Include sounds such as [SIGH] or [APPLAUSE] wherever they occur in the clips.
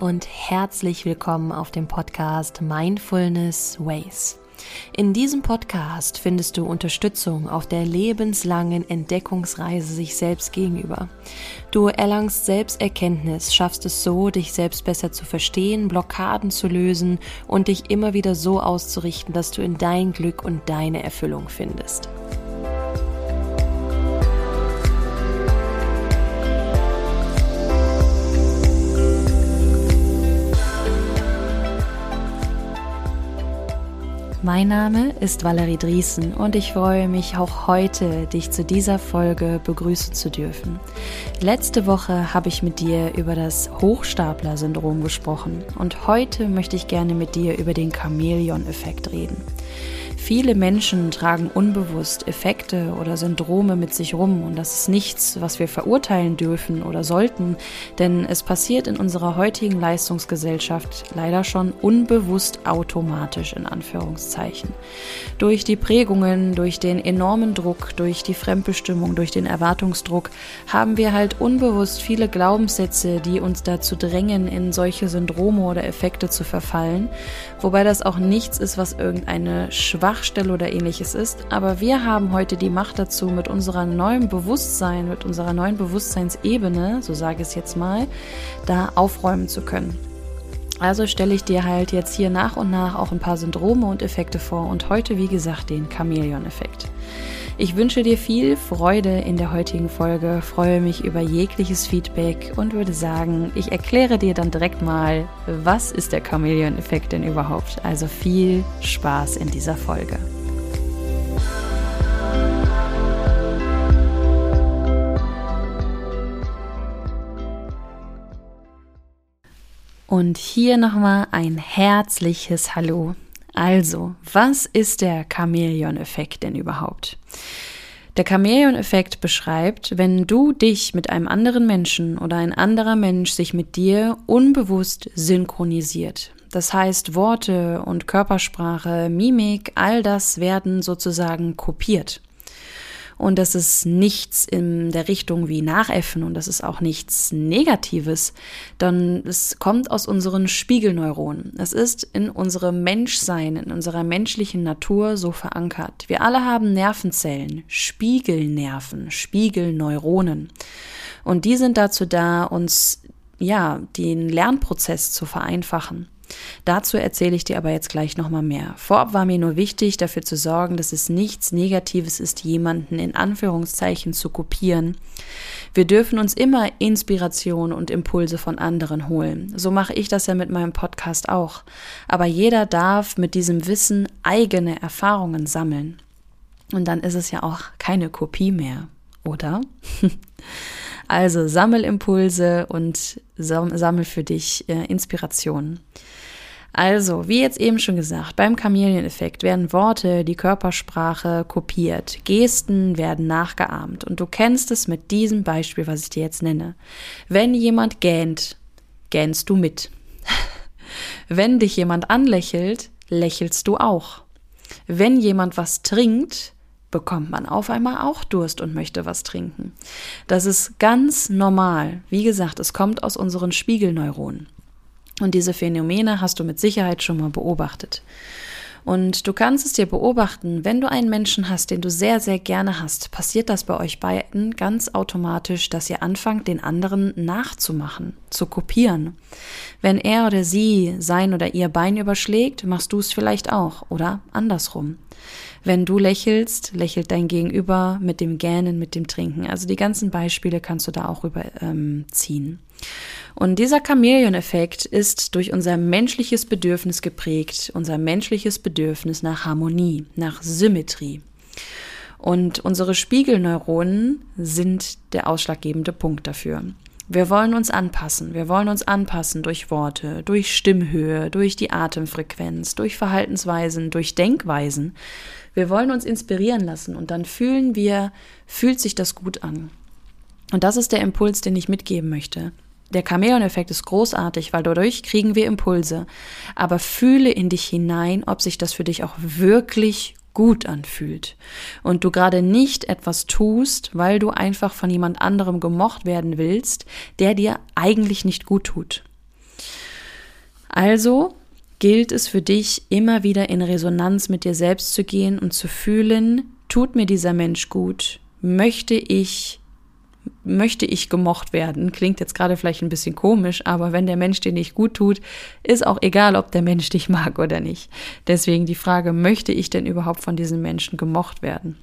und herzlich willkommen auf dem Podcast Mindfulness Ways. In diesem Podcast findest du Unterstützung auf der lebenslangen Entdeckungsreise sich selbst gegenüber. Du erlangst Selbsterkenntnis, schaffst es so, dich selbst besser zu verstehen, Blockaden zu lösen und dich immer wieder so auszurichten, dass du in dein Glück und deine Erfüllung findest. Mein Name ist Valerie Driesen und ich freue mich auch heute, dich zu dieser Folge begrüßen zu dürfen. Letzte Woche habe ich mit dir über das Hochstapler-Syndrom gesprochen und heute möchte ich gerne mit dir über den Chamäleon-Effekt reden. Viele Menschen tragen unbewusst Effekte oder Syndrome mit sich rum und das ist nichts, was wir verurteilen dürfen oder sollten, denn es passiert in unserer heutigen Leistungsgesellschaft leider schon unbewusst automatisch in Anführungszeichen. Durch die Prägungen, durch den enormen Druck, durch die Fremdbestimmung, durch den Erwartungsdruck haben wir halt unbewusst viele Glaubenssätze, die uns dazu drängen, in solche Syndrome oder Effekte zu verfallen, wobei das auch nichts ist, was irgendeine Schwachstelle Schwachstelle oder ähnliches ist, aber wir haben heute die Macht dazu, mit unserer neuen Bewusstsein, mit unserer neuen Bewusstseinsebene, so sage ich es jetzt mal, da aufräumen zu können. Also stelle ich dir halt jetzt hier nach und nach auch ein paar Syndrome und Effekte vor und heute, wie gesagt, den Chamäleon-Effekt. Ich wünsche dir viel Freude in der heutigen Folge, freue mich über jegliches Feedback und würde sagen, ich erkläre dir dann direkt mal, was ist der Chameleon-Effekt denn überhaupt. Also viel Spaß in dieser Folge. Und hier nochmal ein herzliches Hallo. Also, was ist der Chamäleon-Effekt denn überhaupt? Der Chamäleon-Effekt beschreibt, wenn du dich mit einem anderen Menschen oder ein anderer Mensch sich mit dir unbewusst synchronisiert. Das heißt, Worte und Körpersprache, Mimik, all das werden sozusagen kopiert und das ist nichts in der Richtung wie Nachäffen und das ist auch nichts Negatives, dann es kommt aus unseren Spiegelneuronen. Es ist in unserem Menschsein, in unserer menschlichen Natur so verankert. Wir alle haben Nervenzellen, Spiegelnerven, Spiegelneuronen. Und die sind dazu da, uns ja, den Lernprozess zu vereinfachen. Dazu erzähle ich dir aber jetzt gleich nochmal mehr. Vorab war mir nur wichtig, dafür zu sorgen, dass es nichts Negatives ist, jemanden in Anführungszeichen zu kopieren. Wir dürfen uns immer Inspiration und Impulse von anderen holen. So mache ich das ja mit meinem Podcast auch. Aber jeder darf mit diesem Wissen eigene Erfahrungen sammeln. Und dann ist es ja auch keine Kopie mehr, oder? [LAUGHS] Also sammel Impulse und sammel für dich äh, Inspirationen. Also, wie jetzt eben schon gesagt, beim Chameleon-Effekt werden Worte, die Körpersprache kopiert, Gesten werden nachgeahmt und du kennst es mit diesem Beispiel, was ich dir jetzt nenne. Wenn jemand gähnt, gähnst du mit. [LAUGHS] Wenn dich jemand anlächelt, lächelst du auch. Wenn jemand was trinkt, bekommt man auf einmal auch Durst und möchte was trinken. Das ist ganz normal. Wie gesagt, es kommt aus unseren Spiegelneuronen. Und diese Phänomene hast du mit Sicherheit schon mal beobachtet. Und du kannst es dir beobachten, wenn du einen Menschen hast, den du sehr, sehr gerne hast, passiert das bei euch beiden ganz automatisch, dass ihr anfangt, den anderen nachzumachen, zu kopieren. Wenn er oder sie sein oder ihr Bein überschlägt, machst du es vielleicht auch oder andersrum. Wenn du lächelst, lächelt dein Gegenüber mit dem Gähnen, mit dem Trinken. Also die ganzen Beispiele kannst du da auch überziehen. Ähm, und dieser Chamäleon-Effekt ist durch unser menschliches Bedürfnis geprägt, unser menschliches Bedürfnis nach Harmonie, nach Symmetrie. Und unsere Spiegelneuronen sind der ausschlaggebende Punkt dafür. Wir wollen uns anpassen. Wir wollen uns anpassen durch Worte, durch Stimmhöhe, durch die Atemfrequenz, durch Verhaltensweisen, durch Denkweisen. Wir wollen uns inspirieren lassen und dann fühlen wir, fühlt sich das gut an. Und das ist der Impuls, den ich mitgeben möchte. Der Chamäleon-Effekt ist großartig, weil dadurch kriegen wir Impulse. Aber fühle in dich hinein, ob sich das für dich auch wirklich gut anfühlt. Und du gerade nicht etwas tust, weil du einfach von jemand anderem gemocht werden willst, der dir eigentlich nicht gut tut. Also gilt es für dich, immer wieder in Resonanz mit dir selbst zu gehen und zu fühlen, tut mir dieser Mensch gut? Möchte ich möchte ich gemocht werden? Klingt jetzt gerade vielleicht ein bisschen komisch, aber wenn der Mensch dir nicht gut tut, ist auch egal, ob der Mensch [LAUGHS] dich mag oder nicht. Deswegen die Frage, möchte ich denn überhaupt von diesen Menschen gemocht werden?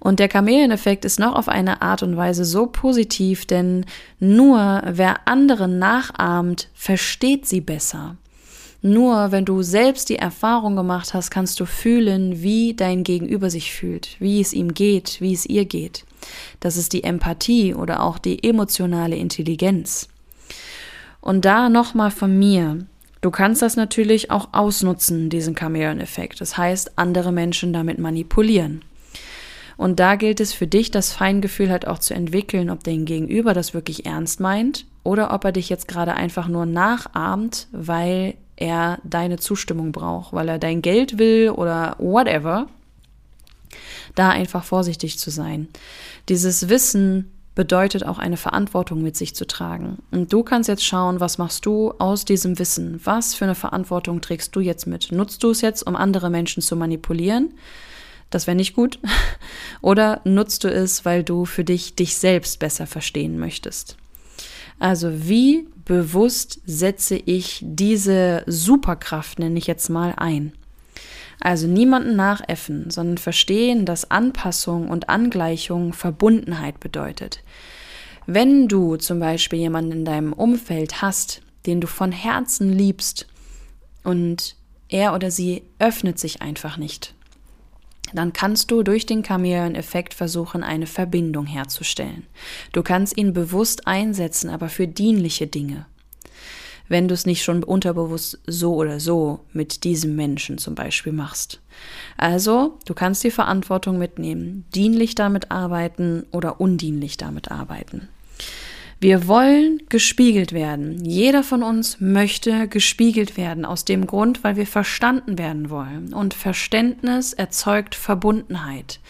Und der Chameleon-Effekt ist noch auf eine Art und Weise so positiv, denn nur wer anderen nachahmt, versteht sie besser. Nur wenn du selbst die Erfahrung gemacht hast, kannst du fühlen, wie dein Gegenüber sich fühlt, wie es ihm geht, wie es ihr geht. Das ist die Empathie oder auch die emotionale Intelligenz. Und da nochmal von mir. Du kannst das natürlich auch ausnutzen, diesen Chameleon-Effekt. Das heißt, andere Menschen damit manipulieren. Und da gilt es für dich, das Feingefühl halt auch zu entwickeln, ob dein Gegenüber das wirklich ernst meint oder ob er dich jetzt gerade einfach nur nachahmt, weil er deine Zustimmung braucht, weil er dein Geld will oder whatever. Da einfach vorsichtig zu sein. Dieses Wissen bedeutet auch eine Verantwortung mit sich zu tragen. Und du kannst jetzt schauen, was machst du aus diesem Wissen? Was für eine Verantwortung trägst du jetzt mit? Nutzt du es jetzt, um andere Menschen zu manipulieren? Das wäre nicht gut. [LAUGHS] Oder nutzt du es, weil du für dich dich selbst besser verstehen möchtest? Also wie bewusst setze ich diese Superkraft, nenne ich jetzt mal, ein? Also niemanden nachäffen, sondern verstehen, dass Anpassung und Angleichung Verbundenheit bedeutet. Wenn du zum Beispiel jemanden in deinem Umfeld hast, den du von Herzen liebst und er oder sie öffnet sich einfach nicht, dann kannst du durch den Chameleon-Effekt versuchen, eine Verbindung herzustellen. Du kannst ihn bewusst einsetzen, aber für dienliche Dinge. Wenn du es nicht schon unterbewusst so oder so mit diesem Menschen zum Beispiel machst. Also, du kannst die Verantwortung mitnehmen, dienlich damit arbeiten oder undienlich damit arbeiten. Wir wollen gespiegelt werden. Jeder von uns möchte gespiegelt werden, aus dem Grund, weil wir verstanden werden wollen. Und Verständnis erzeugt Verbundenheit.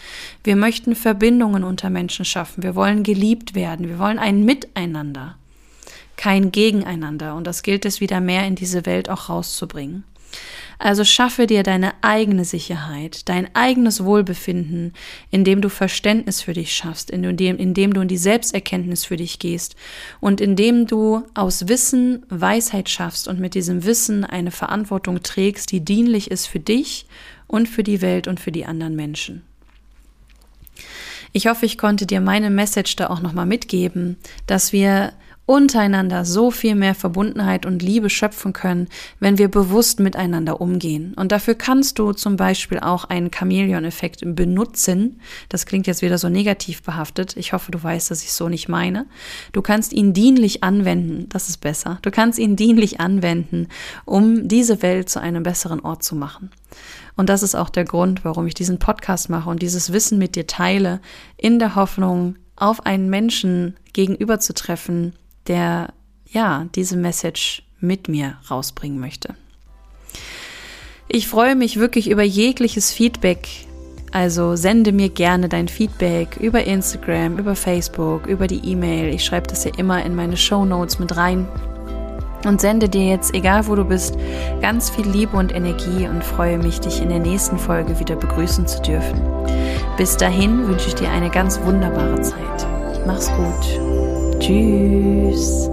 Wir möchten Verbindungen unter Menschen schaffen. Wir wollen geliebt werden. Wir wollen ein Miteinander, kein Gegeneinander. Und das gilt es wieder mehr in diese Welt auch rauszubringen. Also schaffe dir deine eigene Sicherheit, dein eigenes Wohlbefinden, indem du Verständnis für dich schaffst, indem, indem du in die Selbsterkenntnis für dich gehst und indem du aus Wissen Weisheit schaffst und mit diesem Wissen eine Verantwortung trägst, die dienlich ist für dich und für die Welt und für die anderen Menschen. Ich hoffe, ich konnte dir meine Message da auch nochmal mitgeben, dass wir untereinander so viel mehr Verbundenheit und Liebe schöpfen können, wenn wir bewusst miteinander umgehen. Und dafür kannst du zum Beispiel auch einen Chamäleon-Effekt benutzen. Das klingt jetzt wieder so negativ behaftet. Ich hoffe, du weißt, dass ich so nicht meine. Du kannst ihn dienlich anwenden. Das ist besser. Du kannst ihn dienlich anwenden, um diese Welt zu einem besseren Ort zu machen. Und das ist auch der Grund, warum ich diesen Podcast mache und dieses Wissen mit dir teile, in der Hoffnung, auf einen Menschen gegenüber zu treffen, der ja diese Message mit mir rausbringen möchte. Ich freue mich wirklich über jegliches Feedback. Also sende mir gerne dein Feedback über Instagram, über Facebook, über die E-Mail. Ich schreibe das ja immer in meine Show Notes mit rein und sende dir jetzt, egal wo du bist, ganz viel Liebe und Energie und freue mich, dich in der nächsten Folge wieder begrüßen zu dürfen. Bis dahin wünsche ich dir eine ganz wunderbare Zeit. Mach's gut. Tschüss.